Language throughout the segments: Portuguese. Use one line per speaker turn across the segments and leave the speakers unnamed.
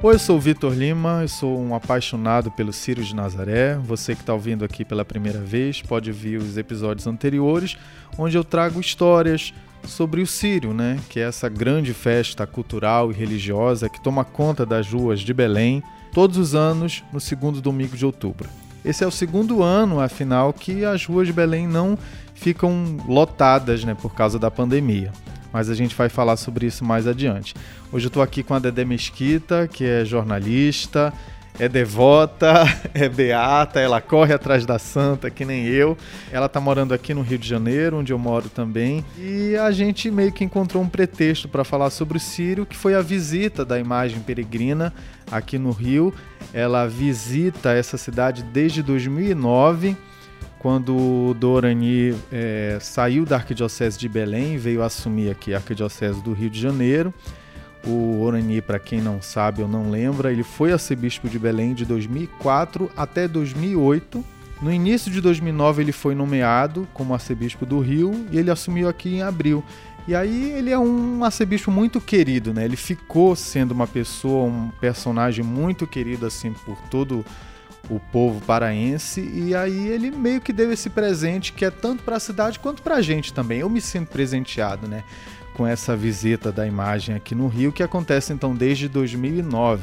Oi, eu sou o Vitor Lima, eu sou um apaixonado pelo Círio de Nazaré. Você que está ouvindo aqui pela primeira vez pode ver os episódios anteriores, onde eu trago histórias sobre o Círio, né? que é essa grande festa cultural e religiosa que toma conta das ruas de Belém todos os anos no segundo domingo de outubro. Esse é o segundo ano, afinal, que as ruas de Belém não ficam lotadas né, por causa da pandemia mas a gente vai falar sobre isso mais adiante. Hoje eu estou aqui com a Dedé Mesquita, que é jornalista, é devota, é beata, ela corre atrás da santa, que nem eu. Ela está morando aqui no Rio de Janeiro, onde eu moro também. E a gente meio que encontrou um pretexto para falar sobre o Sírio, que foi a visita da imagem peregrina aqui no Rio. Ela visita essa cidade desde 2009 quando o Dorani é, saiu da Arquidiocese de Belém veio assumir aqui a Arquidiocese do Rio de Janeiro. O Orani, para quem não sabe ou não lembra, ele foi arcebispo de Belém de 2004 até 2008. No início de 2009 ele foi nomeado como arcebispo do Rio e ele assumiu aqui em abril. E aí ele é um arcebispo muito querido, né? Ele ficou sendo uma pessoa, um personagem muito querido assim por todo povo paraense e aí ele meio que deu esse presente que é tanto para a cidade quanto para a gente também. Eu me sinto presenteado, né, com essa visita da imagem aqui no Rio que acontece então desde 2009.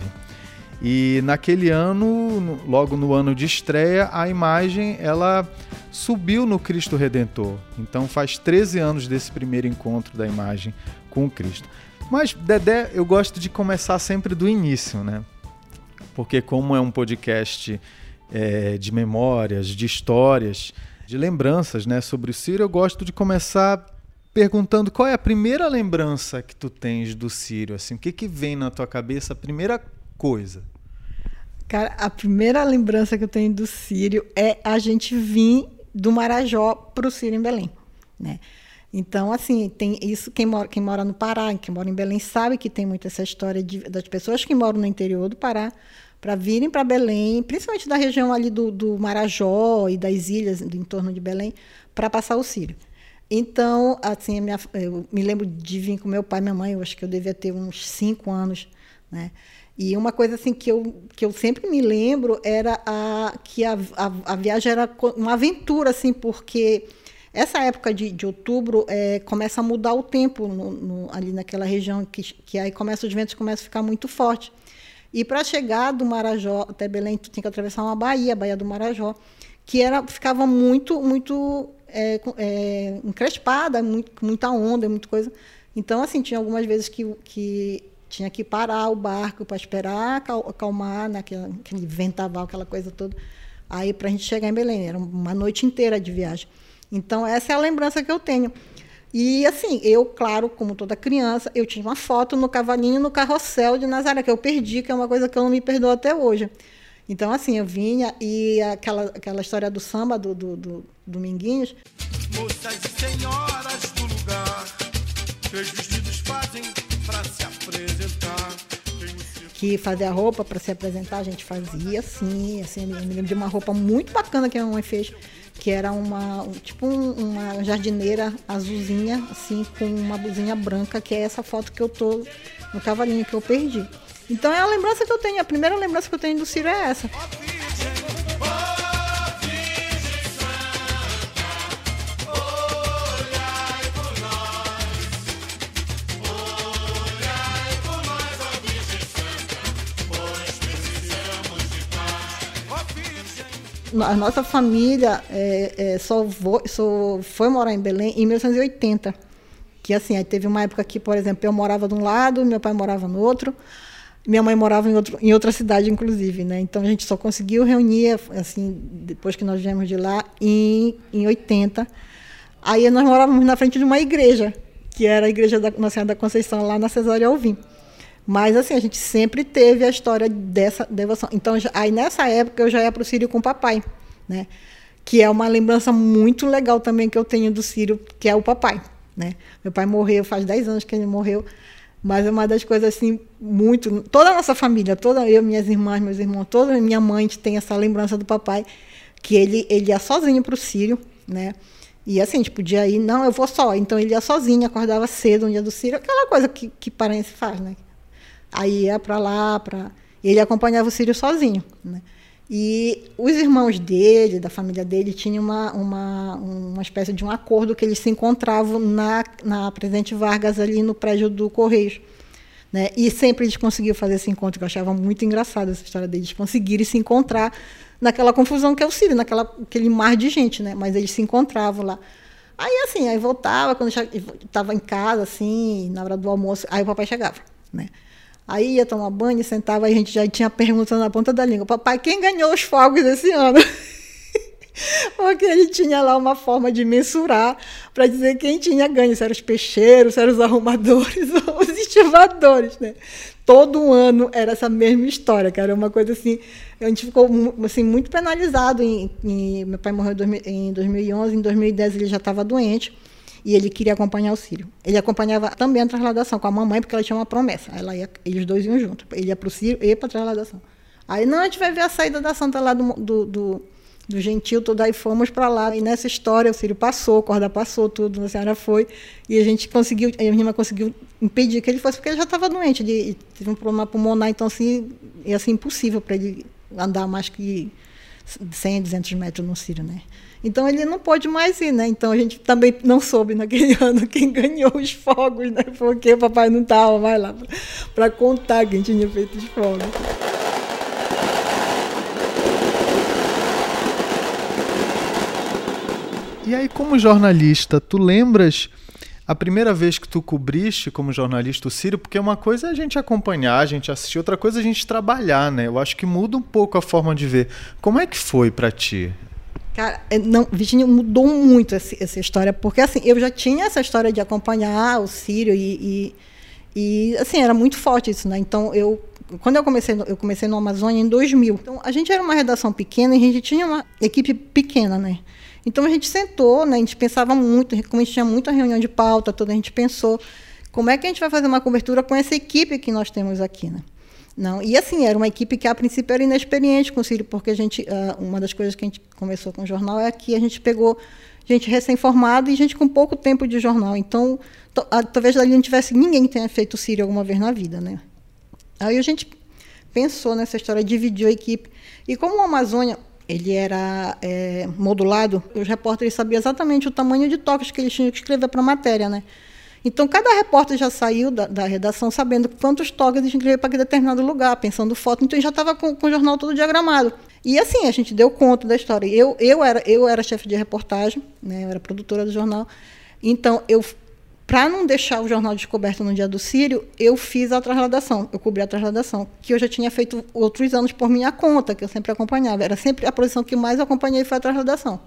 E naquele ano, logo no ano de estreia, a imagem ela subiu no Cristo Redentor. Então faz 13 anos desse primeiro encontro da imagem com o Cristo. Mas Dedé, eu gosto de começar sempre do início, né? Porque como é um podcast é, de memórias, de histórias, de lembranças né, sobre o Ciro, eu gosto de começar perguntando qual é a primeira lembrança que tu tens do Ciro, assim, o que, que vem na tua cabeça, a primeira coisa?
Cara, a primeira lembrança que eu tenho do Sírio é a gente vir do Marajó para o Sírio em Belém, né? Então, assim, tem isso. Quem mora, quem mora no Pará, quem mora em Belém, sabe que tem muito essa história de, das pessoas que moram no interior do Pará para virem para Belém, principalmente da região ali do, do Marajó e das ilhas do entorno de Belém, para passar o Sírio. Então, assim, minha, eu me lembro de vir com meu pai e minha mãe, eu acho que eu devia ter uns cinco anos, né? E uma coisa assim que eu, que eu sempre me lembro era a, que a, a, a viagem era uma aventura, assim, porque essa época de, de outubro é, começa a mudar o tempo no, no, ali naquela região, que, que aí começa, os ventos começam a ficar muito fortes. E para chegar do Marajó até Belém, tu tinha que atravessar uma baía, a Baía do Marajó, que era, ficava muito, muito é, é, encrespada, muito, muita onda, muita coisa. Então, assim, tinha algumas vezes que, que tinha que parar o barco para esperar acalmar, né, aquele ventaval, aquela coisa toda. Aí, para a gente chegar em Belém, era uma noite inteira de viagem. Então, essa é a lembrança que eu tenho. E assim, eu, claro, como toda criança, eu tinha uma foto no cavalinho no carrossel de Nazaré, que eu perdi, que é uma coisa que eu não me perdoo até hoje. Então, assim, eu vinha e aquela, aquela história do samba do, do, do Dominguinhos. Moças e senhoras do lugar, três vestidos fazem. Que fazer a roupa para se apresentar, a gente fazia assim, assim, eu me lembro de uma roupa muito bacana que a mamãe fez que era uma tipo um, uma jardineira azulzinha, assim, com uma blusinha branca, que é essa foto que eu tô no cavalinho que eu perdi. Então é a lembrança que eu tenho, a primeira lembrança que eu tenho do Ciro é essa. A nossa família é, é, só, só foi morar em Belém em 1980. Que assim, aí teve uma época que, por exemplo, eu morava de um lado, meu pai morava no outro, minha mãe morava em, outro, em outra cidade, inclusive, né? Então a gente só conseguiu reunir, assim, depois que nós viemos de lá, em, em 80. Aí nós morávamos na frente de uma igreja, que era a igreja da Nossa Senhora da Conceição, lá na Cesária Alvim. Mas assim, a gente sempre teve a história dessa devoção. Então, aí nessa época eu já ia para o Sírio com o papai, né? Que é uma lembrança muito legal também que eu tenho do Sírio, que é o papai, né? Meu pai morreu faz 10 anos que ele morreu, mas é uma das coisas assim muito, toda a nossa família, toda eu, minhas irmãs, meus irmãos, toda minha mãe tem essa lembrança do papai, que ele ele ia sozinho para o Sírio, né? E assim, a gente podia ir, não, eu vou só. Então ele ia sozinho, acordava cedo no dia do Sírio, aquela coisa que, que parente faz, né? Aí ia para lá, para Ele acompanhava o Sírio sozinho. Né? E os irmãos dele, da família dele, tinham uma, uma, uma espécie de um acordo que eles se encontravam na, na Presidente Vargas, ali no prédio do Correios. Né? E sempre eles conseguiam fazer esse encontro, que eu achava muito engraçado essa história deles conseguirem se encontrar naquela confusão que é o Sírio, naquela aquele mar de gente, né? Mas eles se encontravam lá. Aí assim, aí voltava, quando estava em casa, assim, na hora do almoço, aí o papai chegava, né? Aí ia tomar banho, sentava, aí a gente já tinha pergunta na ponta da língua: Papai, quem ganhou os fogos esse ano? Porque ele tinha lá uma forma de mensurar para dizer quem tinha ganho, se eram os peixeiros, se eram os arrumadores ou os estivadores, né? Todo ano era essa mesma história, era uma coisa assim. A gente ficou assim, muito penalizado. Em, em, meu pai morreu em 2011, em 2010 ele já estava doente e ele queria acompanhar o Sírio. Ele acompanhava também a trasladação com a mamãe, porque ela tinha uma promessa. Ela ia, eles dois iam juntos. Ele ia para o Sírio e para a trasladação. Aí, não, a gente vai ver a saída da santa lá do, do, do, do Gentil, tudo. Aí fomos para lá. E nessa história, o Sírio passou, a corda passou, tudo. A senhora foi. E a gente conseguiu, a minha irmã conseguiu impedir que ele fosse, porque ele já estava doente. Ele teve um problema pulmonar, então, assim, ia ser impossível para ele andar mais que 100, 200 metros no Sírio, né? Então ele não pôde mais ir, né? Então a gente também não soube naquele ano quem ganhou os fogos, né? Porque o papai não estava mais lá para contar quem tinha feito os fogos.
E aí, como jornalista, tu lembras a primeira vez que tu cobriste como jornalista o Sírio? Porque uma coisa é a gente acompanhar, a gente assistir, outra coisa é a gente trabalhar, né? Eu acho que muda um pouco a forma de ver. Como é que foi para ti
Cara, é, não, Virginia mudou muito essa, essa, história, porque assim, eu já tinha essa história de acompanhar o Sírio e, e, e, assim, era muito forte isso, né? Então, eu quando eu comecei, eu comecei no Amazônia em 2000. Então, a gente era uma redação pequena e a gente tinha uma equipe pequena, né? Então, a gente sentou, né? A gente pensava muito, como a gente tinha muita reunião de pauta, toda a gente pensou como é que a gente vai fazer uma cobertura com essa equipe que nós temos aqui, né? Não, e assim, era uma equipe que a princípio era inexperiente com o Círio, porque a gente, uh, uma das coisas que a gente começou com o jornal é que a gente pegou gente recém-formada e gente com pouco tempo de jornal. Então, uh, talvez ali não tivesse ninguém que tenha feito o Círio alguma vez na vida, né? Aí a gente pensou nessa história, dividiu a equipe. E como o Amazônia ele era é, modulado, os repórteres sabiam exatamente o tamanho de toques que eles tinham que escrever para a matéria, né? Então, cada repórter já saiu da, da redação sabendo quantos toques a gente para determinado lugar, pensando foto. Então, já estava com, com, o jornal todo diagramado. E assim, a gente deu conta da história. Eu, eu era, eu era chefe de reportagem, né, eu era produtora do jornal. Então, eu para não deixar o jornal descoberto no dia do Sírio, eu fiz a trasladação, eu cobri a trasladação, que eu já tinha feito outros anos por minha conta, que eu sempre acompanhava. Era sempre a posição que mais acompanhei foi a trasladação.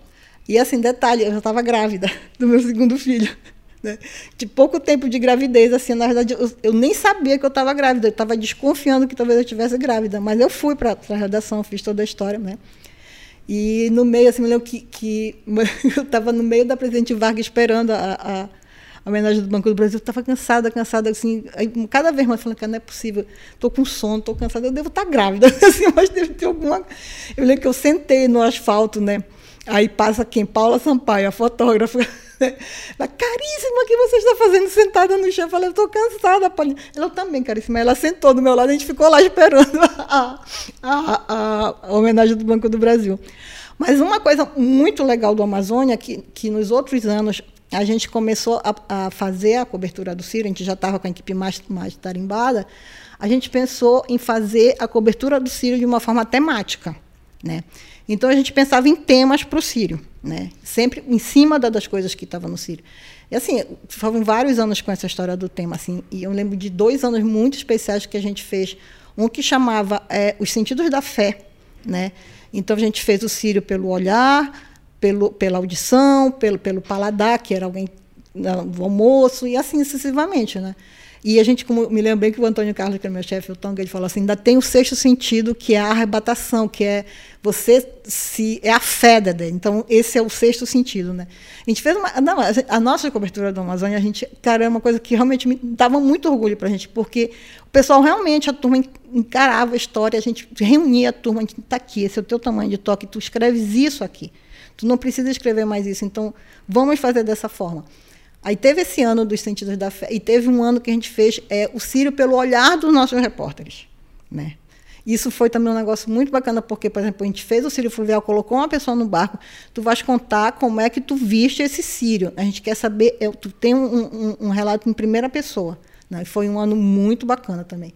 E assim, detalhe, eu já estava grávida do meu segundo filho. Né? De pouco tempo de gravidez, assim, na verdade, eu, eu nem sabia que eu estava grávida, eu estava desconfiando que talvez eu estivesse grávida, mas eu fui para a redação, fiz toda a história, né? E no meio, assim, me lembro que, que eu estava no meio da Presidente Vargas esperando a, a, a homenagem do Banco do Brasil, estava cansada, cansada, assim, aí, cada vez mais falando que não é possível, estou com sono, estou cansada, eu devo estar tá grávida, assim, mas deve ter alguma... Eu lembro que eu sentei no asfalto, né? Aí passa quem? Paula Sampaio, a fotógrafa, ela, caríssima, o que você está fazendo sentada no chão? Eu falei, eu estou cansada, Paulinha. Ela também, caríssima. Ela sentou do meu lado, a gente ficou lá esperando a, a, a, a homenagem do Banco do Brasil. Mas uma coisa muito legal do Amazônia, que, que nos outros anos a gente começou a, a fazer a cobertura do Ciro, a gente já estava com a equipe mais, mais tarimbada, a gente pensou em fazer a cobertura do Ciro de uma forma temática. Né? Então a gente pensava em temas para o Sírio, né? sempre em cima das coisas que estavam no Sírio. E assim, foram vários anos com essa história do tema, assim, e eu lembro de dois anos muito especiais que a gente fez. Um que chamava é, Os Sentidos da Fé. Né? Então a gente fez o Sírio pelo olhar, pelo, pela audição, pelo, pelo paladar, que era alguém do almoço, e assim sucessivamente. Né? E a gente, como me lembro bem que o Antônio Carlos, que é meu chefe, o Tonga, ele falou assim, ainda tem o sexto sentido, que é a arrebatação, que é você se é a fé, Dedé. Então, esse é o sexto sentido, né? A gente fez uma não, a nossa cobertura da Amazônia, a gente, cara, é uma coisa que realmente me dava muito orgulho para a gente, porque o pessoal realmente, a turma encarava a história, a gente reunia a turma, a gente está aqui, esse é o teu tamanho de toque, tu escreves isso aqui. Tu não precisa escrever mais isso, então vamos fazer dessa forma. Aí teve esse ano dos Sentidos da Fé, e teve um ano que a gente fez é, o Sírio pelo olhar dos nossos repórteres. Né? Isso foi também um negócio muito bacana, porque, por exemplo, a gente fez o Sírio Fluvial, colocou uma pessoa no barco, tu vais contar como é que tu viste esse Sírio. A gente quer saber, eu, tu tem um, um, um, relato em primeira pessoa. Né? Foi um ano muito bacana também.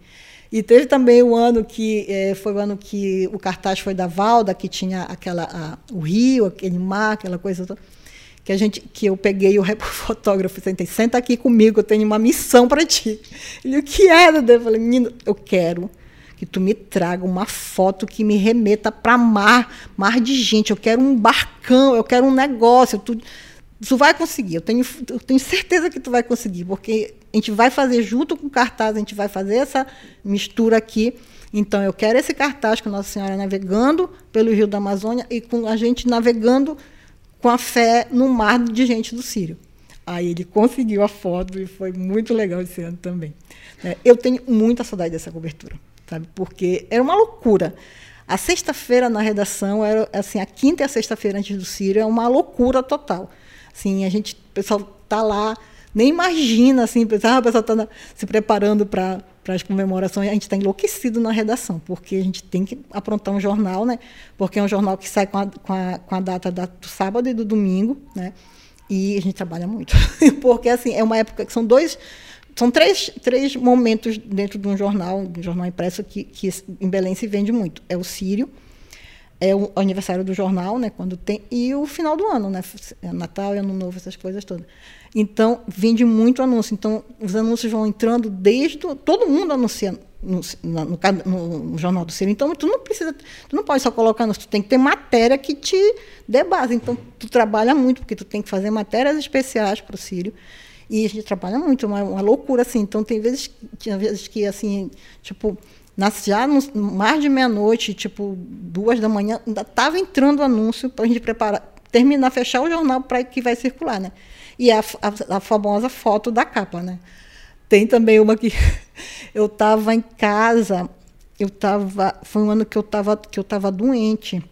E teve também o ano que é, foi o ano que o cartaz foi da Valda, que tinha aquela a, o rio, aquele mar, aquela coisa toda. Que a gente, que eu peguei o fotógrafo e sentei, senta aqui comigo, eu tenho uma missão para ti. Ele, o que é, Dedé? Eu falei, menino, eu quero que tu me traga uma foto que me remeta para mar, mar de gente. Eu quero um barcão, eu quero um negócio. Tu, tu vai conseguir, eu tenho, eu tenho certeza que tu vai conseguir, porque a gente vai fazer junto com o cartaz, a gente vai fazer essa mistura aqui. Então, eu quero esse cartaz com Nossa Senhora navegando pelo Rio da Amazônia e com a gente navegando com a fé no mar de gente do Sírio. Aí ele conseguiu a foto e foi muito legal esse ano também. É, eu tenho muita saudade dessa cobertura, sabe? Porque era uma loucura. A sexta-feira na redação era assim, a quinta e a sexta-feira antes do Sírio é uma loucura total. Assim, a gente, o pessoal tá lá, nem imagina assim, ah, o pessoal está se preparando para para as comemorações, a gente está enlouquecido na redação, porque a gente tem que aprontar um jornal, né? Porque é um jornal que sai com a, com a, com a data da, do sábado e do domingo, né? E a gente trabalha muito. porque, assim, é uma época que são dois. São três, três momentos dentro de um jornal, um jornal impresso, que, que em Belém se vende muito. É o Sírio, é o aniversário do jornal, né, quando tem, e o final do ano, né, é Natal e Ano Novo, essas coisas todas. Então, vende muito anúncio. Então, os anúncios vão entrando desde. Todo mundo anuncia no, no, no, Jornal do Ciro. Então, tu não precisa. Tu não pode só colocar anúncio, tu tem que ter matéria que te dê base. Então, tu trabalha muito, porque tu tem que fazer matérias especiais para o Sírio. E a gente trabalha muito, uma, uma loucura, assim. Então, tem vezes, tinha vezes que, assim, tipo já no, mais de meia-noite, tipo duas da manhã, ainda estava entrando o anúncio para a gente preparar, terminar, fechar o jornal para que vai circular, né? E a, a, a, famosa foto da capa, né? Tem também uma que eu estava em casa, eu estava, foi um ano que eu estava que eu estava doente.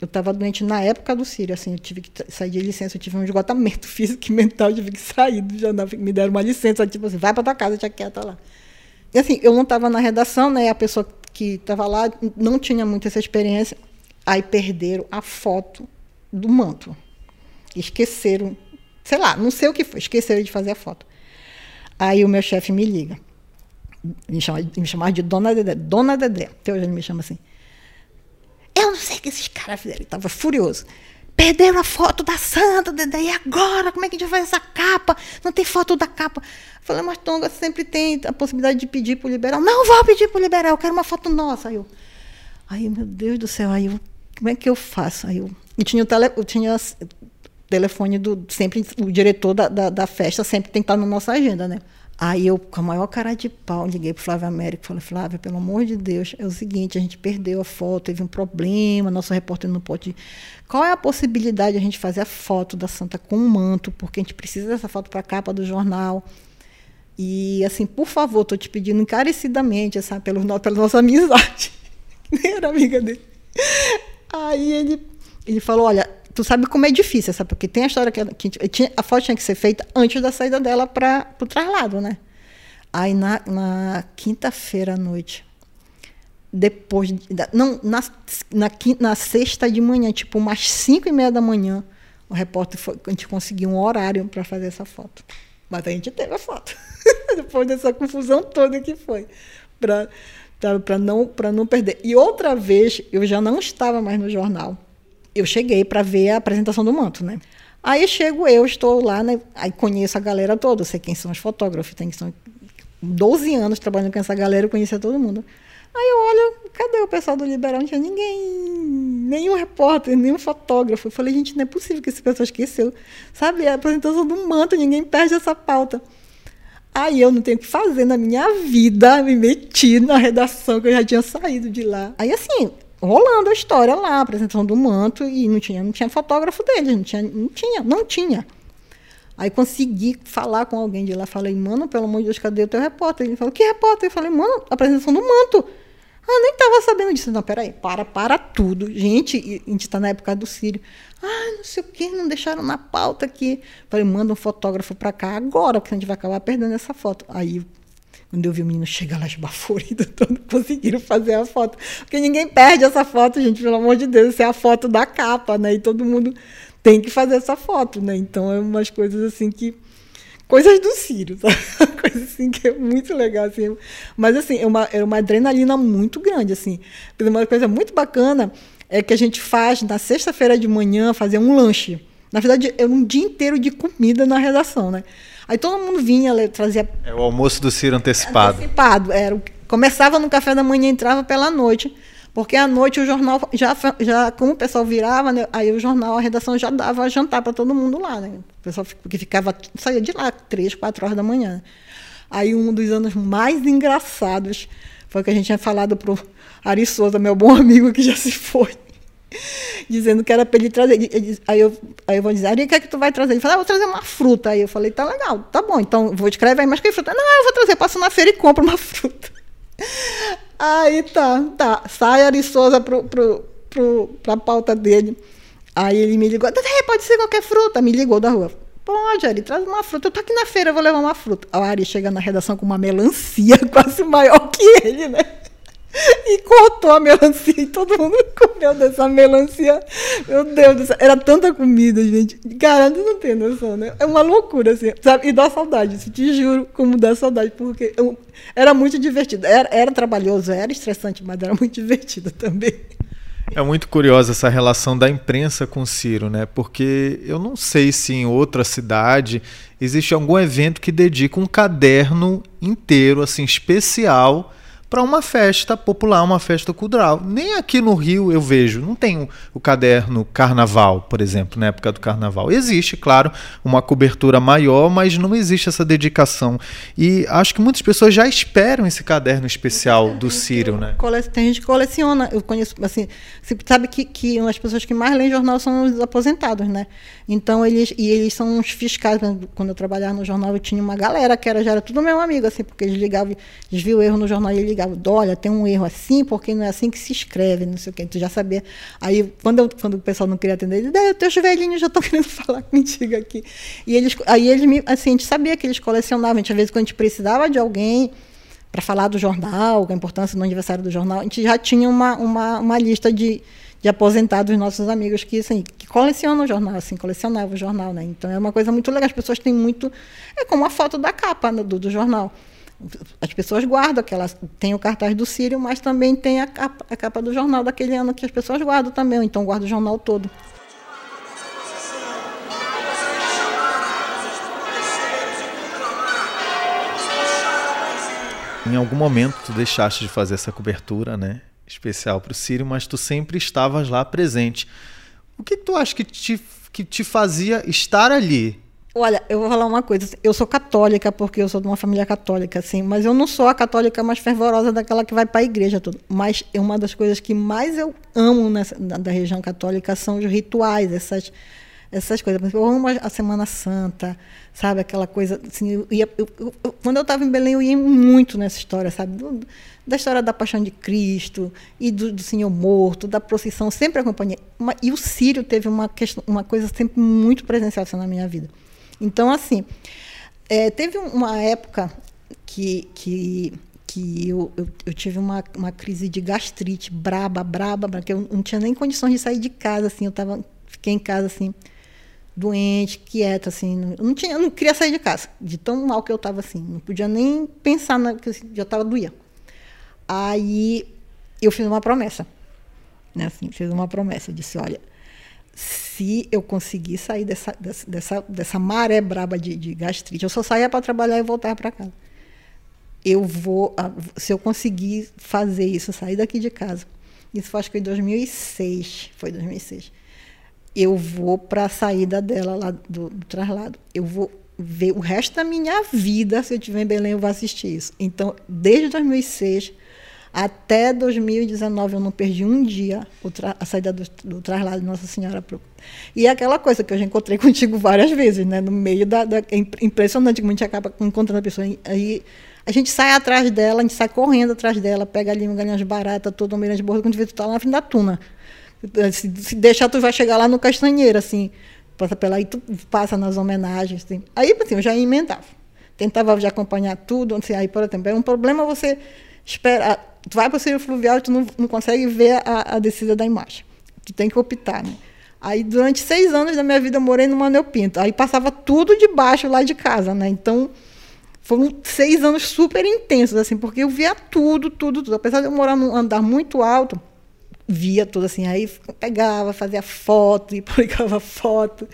Eu estava doente na época do Sírio, assim, eu tive que sair de licença, eu tive um esgotamento físico e mental, eu tive que sair do jornal, me deram uma licença, tipo assim, vai para tua casa, tia quieta lá. Assim, eu não estava na redação, né? A pessoa que estava lá não tinha muita essa experiência. Aí perderam a foto do manto. Esqueceram, sei lá, não sei o que foi, esqueceram de fazer a foto. Aí o meu chefe me liga. Me, chama, me chamava de Dona Dedé. Dona Dedé, até hoje ele me chama assim. Eu não sei o que esses caras fizeram. Ele estava furioso. Perderam a foto da Santa, Dedé. E agora? Como é que a gente vai fazer essa capa? Não tem foto da capa. Falei, mas Tonga sempre tem a possibilidade de pedir para o liberal. Não vou pedir para o liberal, eu quero uma foto nossa. Aí eu, aí, meu Deus do céu, aí eu, como é que eu faço? Aí eu, tinha o tele, eu tinha telefone do sempre o diretor da, da, da, festa sempre tem que estar na nossa agenda, né? Aí eu, com a maior cara de pau, liguei para Flávio Américo e falei, Flávio, pelo amor de Deus, é o seguinte, a gente perdeu a foto, teve um problema, nosso repórter não pode. Qual é a possibilidade de a gente fazer a foto da Santa com um manto, porque a gente precisa dessa foto para a capa do jornal. E assim, por favor, estou te pedindo encarecidamente, sabe, pelo, pela nossa amizade. Nem era amiga dele. Aí ele, ele falou, olha, tu sabe como é difícil, sabe? Porque tem a história que, que tinha, a foto tinha que ser feita antes da saída dela para o traslado, né? Aí na, na quinta-feira à noite, depois, não, na, na, na, sexta de manhã, tipo umas cinco e meia da manhã, o repórter foi, a gente conseguiu um horário para fazer essa foto. Mas a gente teve a foto. depois dessa confusão toda que foi. Para não, não perder. E outra vez, eu já não estava mais no jornal eu cheguei para ver a apresentação do manto, né? Aí chego eu, estou lá, né? Aí conheço a galera toda, sei quem são os fotógrafos, tem que são 12 anos trabalhando com essa galera, eu conhecia todo mundo. Aí eu olho, cadê o pessoal do Liberal? Não tinha ninguém, nenhum repórter, nenhum fotógrafo. Eu falei, gente, não é possível que esse pessoal esqueceu. Sabe, a apresentação do manto, ninguém perde essa pauta. Aí eu não tenho o que fazer na minha vida, me meti na redação, que eu já tinha saído de lá. Aí assim, rolando a história lá, a apresentação do manto, e não tinha, não tinha fotógrafo dele, não tinha, não tinha, não tinha. Aí consegui falar com alguém de lá, falei, mano, pelo amor de Deus, cadê o teu repórter? Ele falou, que repórter? Eu falei, mano, apresentação do manto. Ah, nem estava sabendo disso. Não, peraí, para, para tudo. Gente, a gente está na época do Sírio. Ah, não sei o que, não deixaram na pauta aqui. Falei, manda um fotógrafo para cá agora, porque a gente vai acabar perdendo essa foto. Aí Quando eu vi o menino chegar lá esbaforido, todo, conseguiram fazer a foto. Porque ninguém perde essa foto, gente, pelo amor de Deus. Isso é a foto da capa, né? E todo mundo tem que fazer essa foto, né? Então é umas coisas assim que. Coisas do Círio, sabe? Coisa assim que é muito legal, assim. Mas assim, é uma, é uma adrenalina muito grande, assim. Uma coisa muito bacana é que a gente faz na sexta-feira de manhã fazer um lanche. Na verdade, é um dia inteiro de comida na redação, né? Aí todo mundo vinha, trazia.
É o almoço do Ciro antecipado.
Antecipado. Era, começava no café da manhã, entrava pela noite. Porque à noite o jornal já, já como o pessoal virava, né, aí o jornal, a redação já dava jantar para todo mundo lá, né? O pessoal que ficava, saía de lá três, quatro horas da manhã. Aí um dos anos mais engraçados foi que a gente tinha falado pro Ari Souza, meu bom amigo que já se foi dizendo que era para ele trazer. Aí, eu, aí eu vou dizer, Ari, o que é que tu vai trazer? Ele falou, ah, vou trazer uma fruta. Aí eu falei, tá legal, tá bom, então vou escrever aí, mas que fruta? Não, eu vou trazer, passo na feira e compro uma fruta. Aí tá, tá, sai Ari Souza pro, pro, pro, pra pauta dele. Aí ele me ligou, pode ser qualquer fruta, me ligou da rua. Pode, Ari, traz uma fruta. Eu tô aqui na feira, eu vou levar uma fruta. A Ari chega na redação com uma melancia quase maior que ele, né? E cortou a melancia e todo mundo comeu dessa melancia. Meu Deus do céu, era tanta comida, gente. Cara, não tem noção, né? É uma loucura, assim, sabe? E dá saudade, assim, te juro como dá saudade, porque eu, era muito divertido. Era, era trabalhoso, era estressante, mas era muito divertido também.
É muito curiosa essa relação da imprensa com Ciro, né? Porque eu não sei se em outra cidade existe algum evento que dedica um caderno inteiro, assim, especial para uma festa popular, uma festa cultural. Nem aqui no Rio eu vejo, não tem o, caderno Carnaval, por exemplo, na época do Carnaval. Existe, claro, uma cobertura maior, mas não existe essa dedicação. E acho que muitas pessoas já esperam esse caderno especial do Ciro, né?
Tem gente que coleciona. Eu conheço, assim, você sabe que, que as pessoas que mais leem jornal são os aposentados, né? Então eles e eles são os fiscais. Quando eu trabalhava no jornal, eu tinha uma galera que era já era tudo meu amigo, assim, porque eles ligavam, eles viam o erro no jornal e eles ligavam, olha, tem um erro assim, porque não é assim que se escreve, não sei o quê. Tu já sabia. Aí quando, eu, quando o pessoal não queria atender, eles, é, teus velhinhos já estão querendo falar contigo aqui. E eles, aí eles me, assim, a gente sabia que eles colecionavam. A gente, às vezes, quando a gente precisava de alguém para falar do jornal, a importância do aniversário do jornal, a gente já tinha uma, uma, uma lista de de aposentados nossos amigos que assim que colecionam o jornal assim colecionavam o jornal né então é uma coisa muito legal as pessoas têm muito é como a foto da capa do, do jornal as pessoas guardam aquelas tem o cartaz do Sírio mas também tem a capa, a capa do jornal daquele ano que as pessoas guardam também então guarda o jornal todo
em algum momento tu deixaste de fazer essa cobertura né especial para o Sírio, mas tu sempre estavas lá presente. O que tu acha que te, que te fazia estar ali?
Olha, eu vou falar uma coisa. Eu sou católica porque eu sou de uma família católica, assim, mas eu não sou a católica mais fervorosa daquela que vai para a igreja tudo. Mas é uma das coisas que mais eu amo nessa, da região católica são os rituais, essas essas coisas. Eu amo a Semana Santa, sabe? Aquela coisa. Assim, eu ia, eu, eu, quando eu estava em Belém, eu ia muito nessa história, sabe? Do, da história da paixão de Cristo e do, do Senhor morto, da procissão, sempre acompanhei. E o Sírio teve uma, questão, uma coisa sempre muito presencial assim, na minha vida. Então, assim, é, teve uma época que, que, que eu, eu, eu, tive uma, uma crise de gastrite braba, braba, braba, que eu não tinha nem condições de sair de casa, assim, eu tava, fiquei em casa, assim, doente, quieta, assim, eu não tinha, eu não queria sair de casa, de tão mal que eu estava assim, não podia nem pensar na que já estava doía. Aí eu fiz uma promessa, né, assim, fiz uma promessa, disse, olha, se eu conseguir sair dessa, dessa, dessa, maré braba de, de gastrite, eu só saía para trabalhar e voltar para casa. Eu vou, se eu conseguir fazer isso, sair daqui de casa, isso foi, acho que em 2006, foi 2006 eu vou para a saída dela lá do, do traslado. Eu vou ver o resto da minha vida, se eu estiver em Belém, eu vou assistir isso. Então, desde 2006 até 2019, eu não perdi um dia a saída do, do traslado de Nossa Senhora. Pro... E é aquela coisa que eu já encontrei contigo várias vezes, né? no meio da. da é impressionante como a gente acaba encontrando a pessoa. Aí a gente sai atrás dela, a gente sai correndo atrás dela, pega ali um galinhas baratas, todo um mirante de bordo, quando vê tu está lá na frente da tuna. Se, se deixar, tu vai chegar lá no Castanheira, assim. Passa pela aí, tu passa nas homenagens, assim. Aí, assim, eu já emendava. tentava já acompanhar tudo. Assim, aí, por exemplo, é um problema você esperar. Tu vai para o Círio Fluvial e tu não, não consegue ver a, a descida da imagem. Tu tem que optar, né? Aí, durante seis anos da minha vida, eu morei no Manuel Pinto. Aí passava tudo de baixo lá de casa, né? Então, foram seis anos super intensos, assim, porque eu via tudo, tudo, tudo. Apesar de eu morar num andar muito alto, via tudo assim. Aí pegava, fazia foto e publicava foto.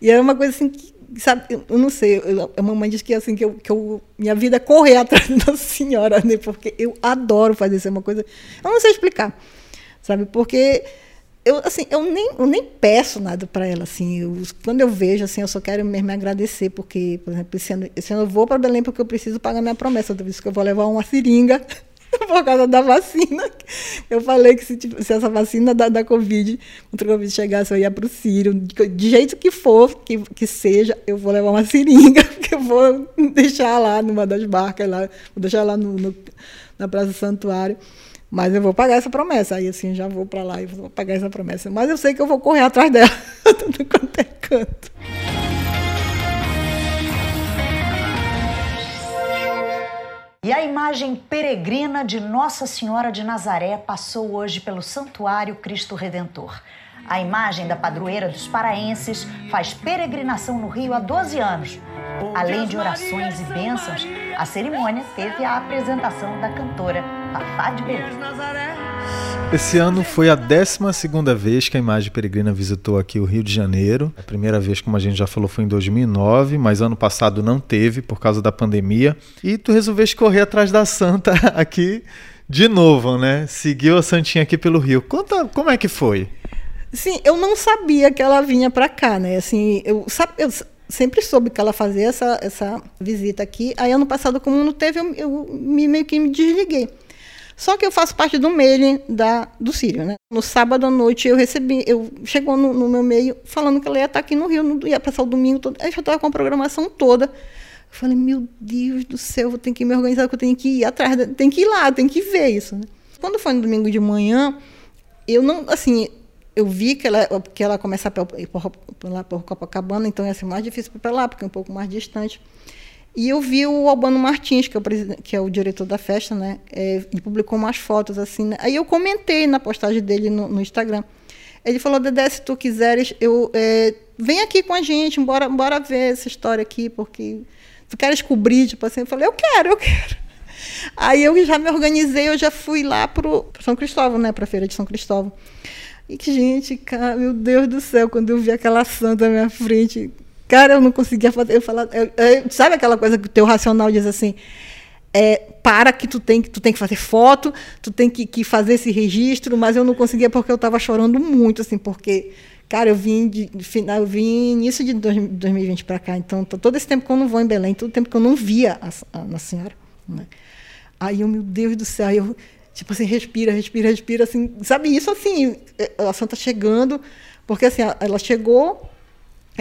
E era uma coisa assim que, sabe, eu não sei, eu, a mamãe diz que assim que, eu, que eu, minha vida é correr atrás da senhora, né? Porque eu adoro fazer isso, é uma coisa, eu não sei explicar. Sabe? Porque eu assim eu nem, eu nem peço nada para ela assim eu, quando eu vejo assim eu só quero mesmo agradecer porque por exemplo ano, esse ano eu vou para Belém porque eu preciso pagar minha promessa por isso que eu vou levar uma seringa por causa da vacina eu falei que se, se essa vacina da, da covid contra o covid chegasse eu ia para o Sírio de, jeito que for que, que seja eu vou levar uma seringa que eu vou deixar lá numa das barcas lá vou deixar lá no, no na praça do santuário mas eu vou pagar essa promessa. Aí assim, já vou para lá e vou pagar essa promessa. Mas eu sei que eu vou correr atrás dela, tudo quanto é canto.
E a imagem peregrina de Nossa Senhora de Nazaré passou hoje pelo Santuário Cristo Redentor. A imagem da padroeira dos paraenses faz peregrinação no Rio há 12 anos. Além de orações e bênçãos, a cerimônia teve a apresentação da cantora Fafá de Belém.
Esse ano foi a 12 vez que a Imagem Peregrina visitou aqui o Rio de Janeiro. A primeira vez, como a gente já falou, foi em 2009, mas ano passado não teve por causa da pandemia. E tu resolveste correr atrás da Santa aqui de novo, né? Seguiu a Santinha aqui pelo Rio. Conta como é que foi.
Sim, eu não sabia que ela vinha para cá, né? Assim, eu, eu sempre soube que ela fazia essa, essa visita aqui. Aí ano passado, como não teve, eu, eu me, meio que me desliguei. Só que eu faço parte do mailing da, do Sírio, né? No sábado à noite eu recebi, eu chegou no, no meu e-mail falando que ela ia estar aqui no Rio, não ia passar o domingo todo. Aí eu já estava com a programação toda. Eu falei, meu Deus do céu, vou ter que me organizar, que eu tenho que ir atrás, tem que ir lá, tem que ver isso. Né? Quando foi no domingo de manhã, eu não, assim, eu vi que ela, que ela começava a por, por, lá por Copacabana, então ia ser mais difícil para lá, porque é um pouco mais distante. E eu vi o Albano Martins, que é o, que é o diretor da festa, né? É, ele publicou umas fotos assim. Né? Aí eu comentei na postagem dele no, no Instagram. Ele falou: Dedé, se tu quiseres, eu é, vem aqui com a gente, bora, bora ver essa história aqui, porque tu queres cobrir, tipo assim. Eu falei: eu quero, eu quero. Aí eu já me organizei, eu já fui lá para São Cristóvão, né? Para a feira de São Cristóvão. E que, gente, cara, meu Deus do céu, quando eu vi aquela santa na minha frente, cara, eu não conseguia fazer. Eu falar, eu, eu, sabe aquela coisa que o teu racional diz assim? É, para que tu tem, tu tem que fazer foto, tu tem que, que fazer esse registro, mas eu não conseguia porque eu estava chorando muito, assim, porque, cara, eu vim de, final, eu vim início de 2020 para cá, então todo esse tempo que eu não vou em Belém, todo o tempo que eu não via a, a Nossa Senhora. Né? Aí eu, meu Deus do céu, eu, Tipo assim, respira, respira, respira, assim, sabe isso assim, é, a santa chegando, porque assim, ela chegou,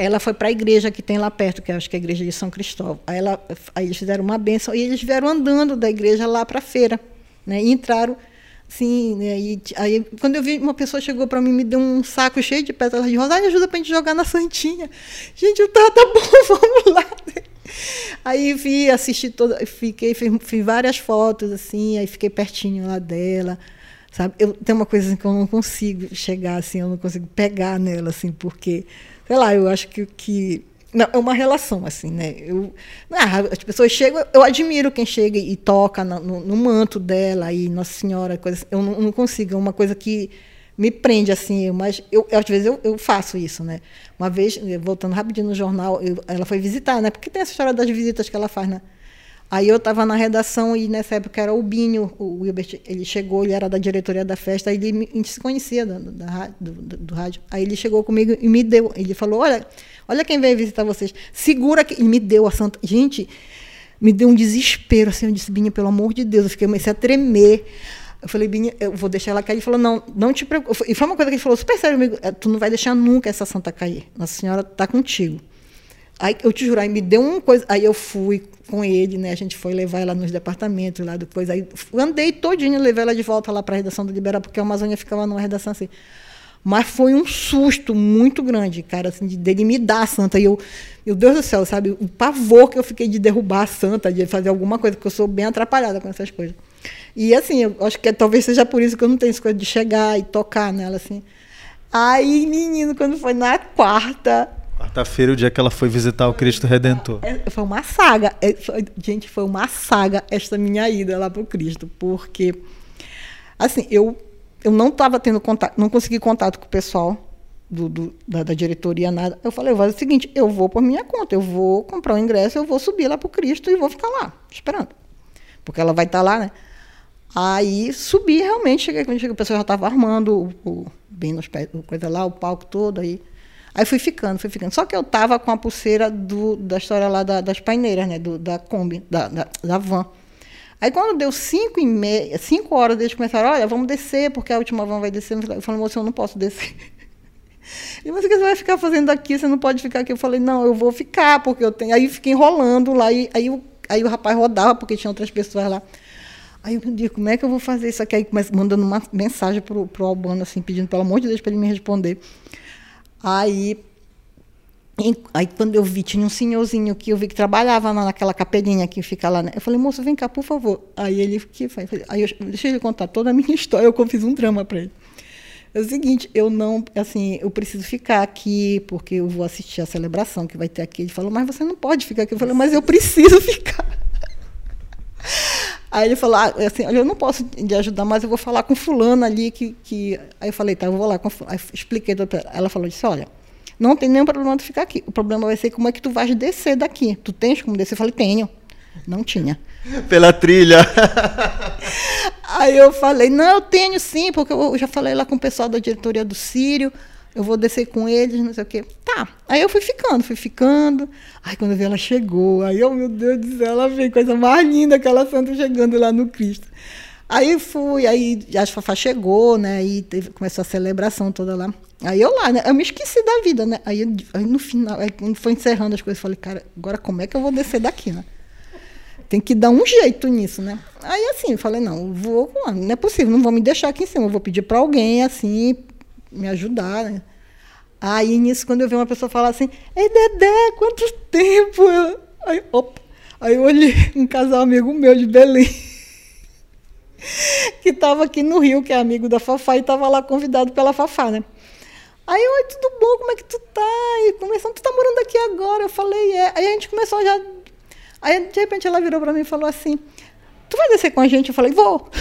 ela foi para a igreja que tem lá perto, que acho que é a igreja de São Cristóvão. Aí, ela, aí eles fizeram uma benção e eles vieram andando da igreja lá para a feira, né? E entraram Sim, né? E, aí quando eu vi uma pessoa chegou para mim me deu um saco cheio de pétalas de rosa, ajuda para a gente jogar na santinha. Gente, eu tá, tá bom, vamos lá. Aí vi, assisti toda, fiquei, fiz, fiz, várias fotos assim, aí fiquei pertinho lá dela, sabe? Eu tem uma coisa assim, que eu não consigo chegar assim, eu não consigo pegar nela assim, porque sei lá, eu acho que que não, é uma relação, assim, né? Eu, ah, as pessoas chegam, eu admiro quem chega e toca no, no, no manto dela, e Nossa Senhora, coisa, eu não, não, consigo, é uma coisa que me prende, assim, mas eu, às vezes eu, eu faço isso, né? Uma vez, voltando rapidinho no jornal, eu, ela foi visitar, né? Porque tem essa história das visitas que ela faz, né? Aí eu estava na redação e nessa época era o Binho, o Wilbert, ele chegou, ele era da diretoria da festa, ele me, a gente se conhecia da, da, do, do, do, rádio. Aí ele chegou comigo e me deu, ele falou, olha, olha quem veio visitar vocês, segura que... E me deu a santa... Gente, me deu um desespero, assim, eu disse, Binho, pelo amor de Deus, eu fiquei, comecei a tremer. Eu falei, Binho, eu vou deixar ela cair. Ele falou, não, não te preocupe. E foi uma coisa que ele falou, super sério amigo, é, tu não vai deixar nunca essa santa cair. Nossa Senhora está contigo. Aí eu te juro, aí me deu uma coisa. Aí eu fui com ele, né? A gente foi levar ela nos departamentos lá depois. Aí andei todinho, levei ela de volta lá para a redação do Liberal, porque a Amazônia ficava numa redação assim. Mas foi um susto muito grande, cara, assim, de, dele me dar a santa. E eu, meu Deus do céu, sabe? O pavor que eu fiquei de derrubar a santa, de fazer alguma coisa, porque eu sou bem atrapalhada com essas coisas. E assim, eu acho que é, talvez seja por isso que eu não tenho essa coisa de chegar e tocar nela, assim. Aí, menino, quando foi na quarta.
Quarta-feira, o dia que ela foi visitar o Cristo Redentor.
É, foi uma saga. É, gente, foi uma saga esta minha ida lá para o Cristo, porque, assim, eu eu não estava tendo contato, não consegui contato com o pessoal do, do, da, da, diretoria, nada. Eu falei, eu vou fazer o seguinte, eu vou por minha conta, eu vou comprar o um ingresso, eu vou subir lá para o Cristo e vou ficar lá, esperando. Porque ela vai estar tá lá, né? Aí subi realmente, cheguei quando cheguei, o pessoal já estava armando o, o, bem nos pés, coisa lá, o palco todo aí. Aí fui ficando, fui ficando. Só que eu estava com a pulseira do, da história lá da, das paineiras, né? Do, da Kombi, da, da, da van. Aí quando deu cinco, e meia, cinco horas, eles começaram, olha, vamos descer, porque a última van vai descer. Eu falei, moço, eu não posso descer. E mas o que você vai ficar fazendo aqui? Você não pode ficar aqui. Eu falei, não, eu vou ficar, porque eu tenho. Aí fiquei enrolando lá, e aí, o, aí o rapaz rodava, porque tinha outras pessoas lá. Aí eu digo, como é que eu vou fazer isso aqui? Aí mandando uma mensagem para o Albano, assim, pedindo, pelo amor de Deus, para ele me responder. Aí Aí quando eu vi, tinha um senhorzinho que eu vi que trabalhava naquela capelinha que fica lá. Né? Eu falei, moço, vem cá, por favor. Aí ele que foi. Aí eu, deixa ele contar toda a minha história, eu fiz um drama para ele. É o seguinte, eu não, assim, eu preciso ficar aqui porque eu vou assistir a celebração que vai ter aqui. Ele falou, mas você não pode ficar aqui. Eu falei, mas eu preciso ficar. Aí ele falou, ah, assim, eu não posso te ajudar, mas eu vou falar com fulano ali que, que... Aí eu falei, tá, eu vou lá com fulano. Aí expliquei, ela falou, disse, olha, não tem nenhum problema de ficar aqui. O problema vai ser como é que tu vais descer daqui. Tu tens como descer? Eu falei, tenho. Não tinha.
Pela trilha.
Aí eu falei, não, eu tenho sim, porque eu já falei lá com o pessoal da diretoria do Sírio, eu vou descer com eles, não sei o quê. Tá. Aí eu fui ficando, fui ficando. Aí quando eu vi ela chegou, aí, oh meu Deus do céu, ela veio, coisa mais linda, aquela santa chegando lá no Cristo. Aí fui, aí a Fafá chegou, né? Aí teve, começou a celebração toda lá. Aí eu lá, né? Eu me esqueci da vida, né? Aí, aí no final, aí foi encerrando as coisas, eu falei, cara, agora como é que eu vou descer daqui, né? Tem que dar um jeito nisso, né? Aí assim, eu falei, não, vou, não é possível, não vou me deixar aqui em cima, eu vou pedir para alguém, assim, me ajudar, né? Aí nisso, quando eu vi uma pessoa falar assim, ei Dedé, quanto tempo? Aí, opa, aí eu olhei um casal amigo meu de Belém, que estava aqui no Rio, que é amigo da Fafá, e estava lá convidado pela Fafá, né? Aí, oi, tudo bom? Como é que tu tá? E começando, tu tá morando aqui agora? Eu falei, é. Aí a gente começou já. Aí, de repente, ela virou para mim e falou assim: Tu vai descer com a gente? Eu falei, vou.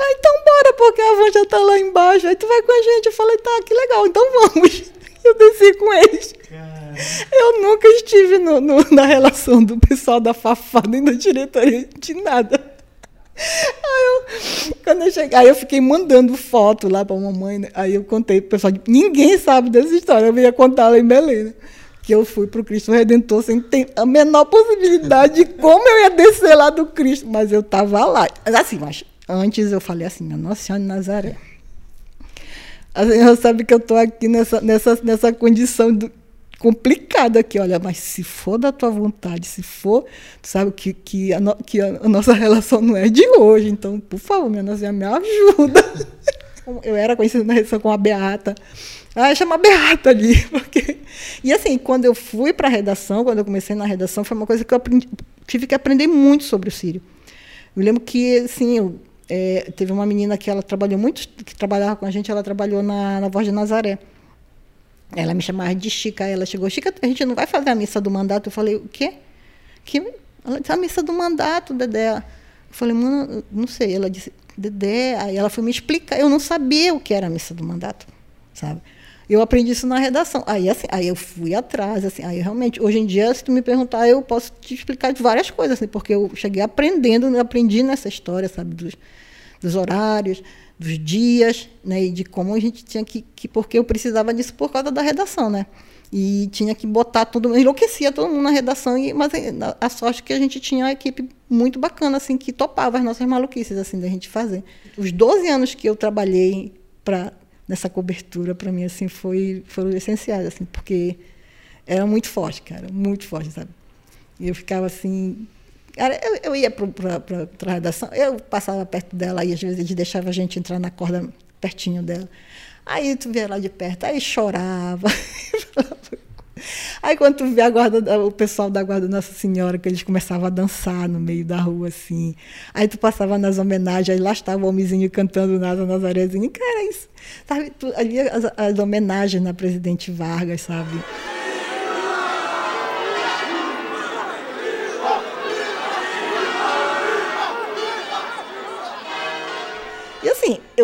Aí, então bora, porque a van já tá lá embaixo. Aí tu vai com a gente. Eu falei, tá, que legal, então vamos. Eu desci com eles. Caramba. Eu nunca estive no, no, na relação do pessoal da Fafá, nem da diretoria, de nada. Aí eu, quando eu cheguei, aí eu fiquei mandando foto lá para a mamãe. Né? Aí eu contei para o pessoal, ninguém sabe dessa história. Eu ia contar lá em Belém. Né? Que eu fui para o Cristo Redentor sem ter a menor possibilidade de como eu ia descer lá do Cristo. Mas eu estava lá. Assim, mas antes eu falei assim, Nossa Senhora de Nazaré. A senhora sabe que eu estou aqui nessa, nessa, nessa condição do, complicado aqui, olha, mas se for da tua vontade, se for, tu sabe que, que, a, no, que a, a, nossa relação não é de hoje, então, por favor, minha nossa, me ajuda. Eu era conhecida na redação com a Beata. Ah, chama Beata ali. Porque... E assim, quando eu fui para a redação, quando eu comecei na redação, foi uma coisa que eu aprendi, tive que aprender muito sobre o Sírio. Eu lembro que, assim, eu, é, teve uma menina que ela trabalhou muito, que trabalhava com a gente, ela trabalhou na, na Voz de Nazaré. Ela me chamava de Chica. Ela chegou, Chica, a gente não vai fazer a missa do mandato? Eu falei, o quê? Que? Ela disse, a missa do mandato, Dedé. Eu falei, mano, não sei. Ela disse, Dedé. Aí ela foi me explicar. Eu não sabia o que era a missa do mandato, sabe? Eu aprendi isso na redação. Aí, assim, aí eu fui atrás, assim, aí realmente, hoje em dia, se tu me perguntar, eu posso te explicar de várias coisas, assim, porque eu cheguei aprendendo, aprendi nessa história, sabe, dos, dos horários, dos dias, né, e de como a gente tinha que, que, porque eu precisava disso por causa da redação, né, e tinha que botar tudo, enlouquecia todo mundo na redação, e, mas a, a sorte que a gente tinha uma equipe muito bacana, assim, que topava as nossas maluquices, assim, da gente fazer. Os 12 anos que eu trabalhei para nessa cobertura, para mim, assim, foi, foram essenciais, assim, porque era muito forte, cara, muito forte, sabe, e eu ficava, assim, Cara, eu, eu ia para a redação, eu passava perto dela e às vezes eles deixavam a gente entrar na corda pertinho dela. Aí tu via lá de perto, aí chorava. Aí quando tu vê a guarda, o pessoal da guarda Nossa Senhora, que eles começavam a dançar no meio da rua, assim. Aí tu passava nas homenagens, aí lá estava o homenzinho cantando Nasa Nazarezinho. Cara, isso, sabe? Tu, havia as, as homenagens na Presidente Vargas, sabe?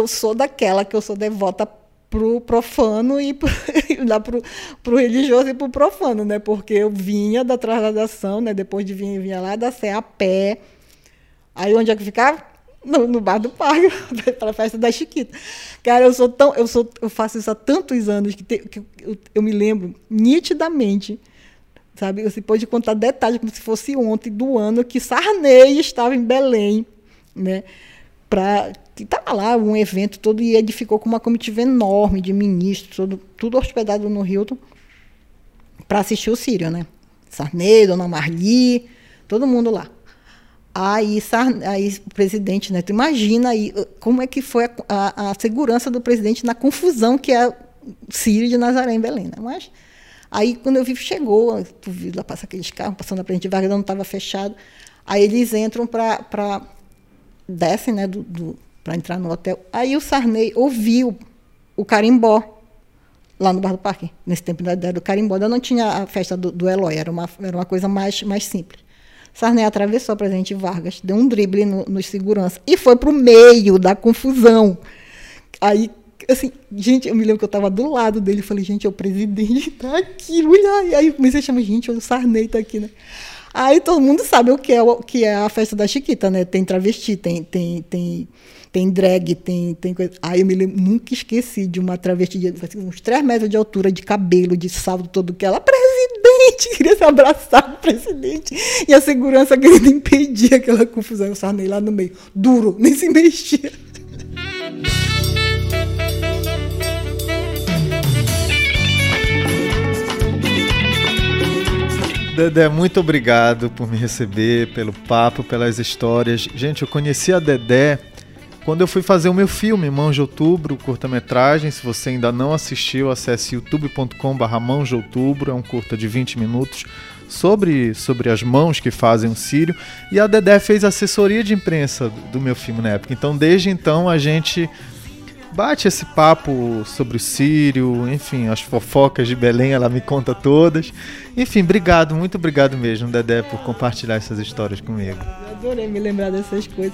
Eu sou daquela que eu sou devota pro profano e pro, lá pro, pro religioso e pro profano, né? Porque eu vinha da trasladação, né? Depois de vir, vinha lá da Sé a pé. Aí onde é que ficava? No, no bar do parque, para a festa da Chiquita. Cara, eu sou tão, eu sou, eu faço isso há tantos anos que, te, que eu, eu, me lembro nitidamente, sabe? Você pode contar detalhes como se fosse ontem do ano que Sarney estava em Belém, né? Para que estava lá um evento todo e ele ficou com uma comitiva enorme de ministros, todo, tudo hospedado no Hilton, para assistir o Sírio, né? Sarney, Dona Marli, todo mundo lá. Aí, aí o presidente, né? Tu imagina aí uh, como é que foi a, a, a segurança do presidente na confusão que é o Sírio de Nazaré em Belém, né? Mas aí quando eu vi, chegou, tu viu lá passa aqueles carros passando na frente Vargas, não estava fechado. Aí eles entram para descem, né, do, do para entrar no hotel. Aí o Sarney ouviu o carimbó lá no Bar do Parque, nesse tempo da ideia do carimbó. Ainda não tinha a festa do, do Eloy, era uma, era uma coisa mais, mais simples. Sarney atravessou a Presidente Vargas, deu um drible no, no segurança e foi para o meio da confusão. Aí, assim, gente, eu me lembro que eu estava do lado dele, falei, gente, é o presidente está aqui, olha. E aí comecei a chamar, gente, o Sarney está aqui, né? Aí todo mundo sabe o que é, o que é a festa da Chiquita, né? Tem travesti, tem, tem, tem tem drag, tem, tem coisa. Aí eu me lembro, nunca esqueci de uma travesti de uns 3 metros de altura, de cabelo, de salto todo que ela, presidente, queria se abraçar o presidente. E a segurança querendo impedir aquela confusão. Eu sarnei lá no meio, duro, nem se mexia.
Dedé, muito obrigado por me receber, pelo papo, pelas histórias. Gente, eu conheci a Dedé quando eu fui fazer o meu filme, Mãos de Outubro, curta-metragem, se você ainda não assistiu, acesse youtube.com.br Mãos de Outubro, é um curta de 20 minutos sobre, sobre as mãos que fazem o Sírio. E a Dedé fez assessoria de imprensa do meu filme na época. Então, desde então, a gente bate esse papo sobre o Sírio, enfim, as fofocas de Belém, ela me conta todas. Enfim, obrigado, muito obrigado mesmo, Dedé, por compartilhar essas histórias comigo.
Eu adorei me lembrar dessas coisas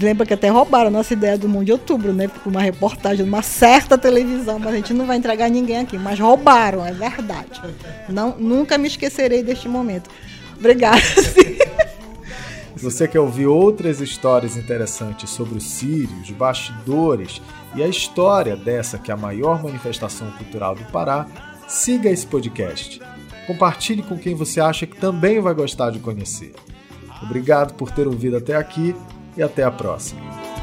lembra que até roubaram a nossa ideia do Mundo de Outubro, né? Por uma reportagem de uma certa televisão, mas a gente não vai entregar ninguém aqui. Mas roubaram, é verdade. Não, nunca me esquecerei deste momento. Obrigada.
Se você quer ouvir outras histórias interessantes sobre os sírios, bastidores e a história dessa que é a maior manifestação cultural do Pará, siga esse podcast. Compartilhe com quem você acha que também vai gostar de conhecer. Obrigado por ter ouvido até aqui e até a próxima.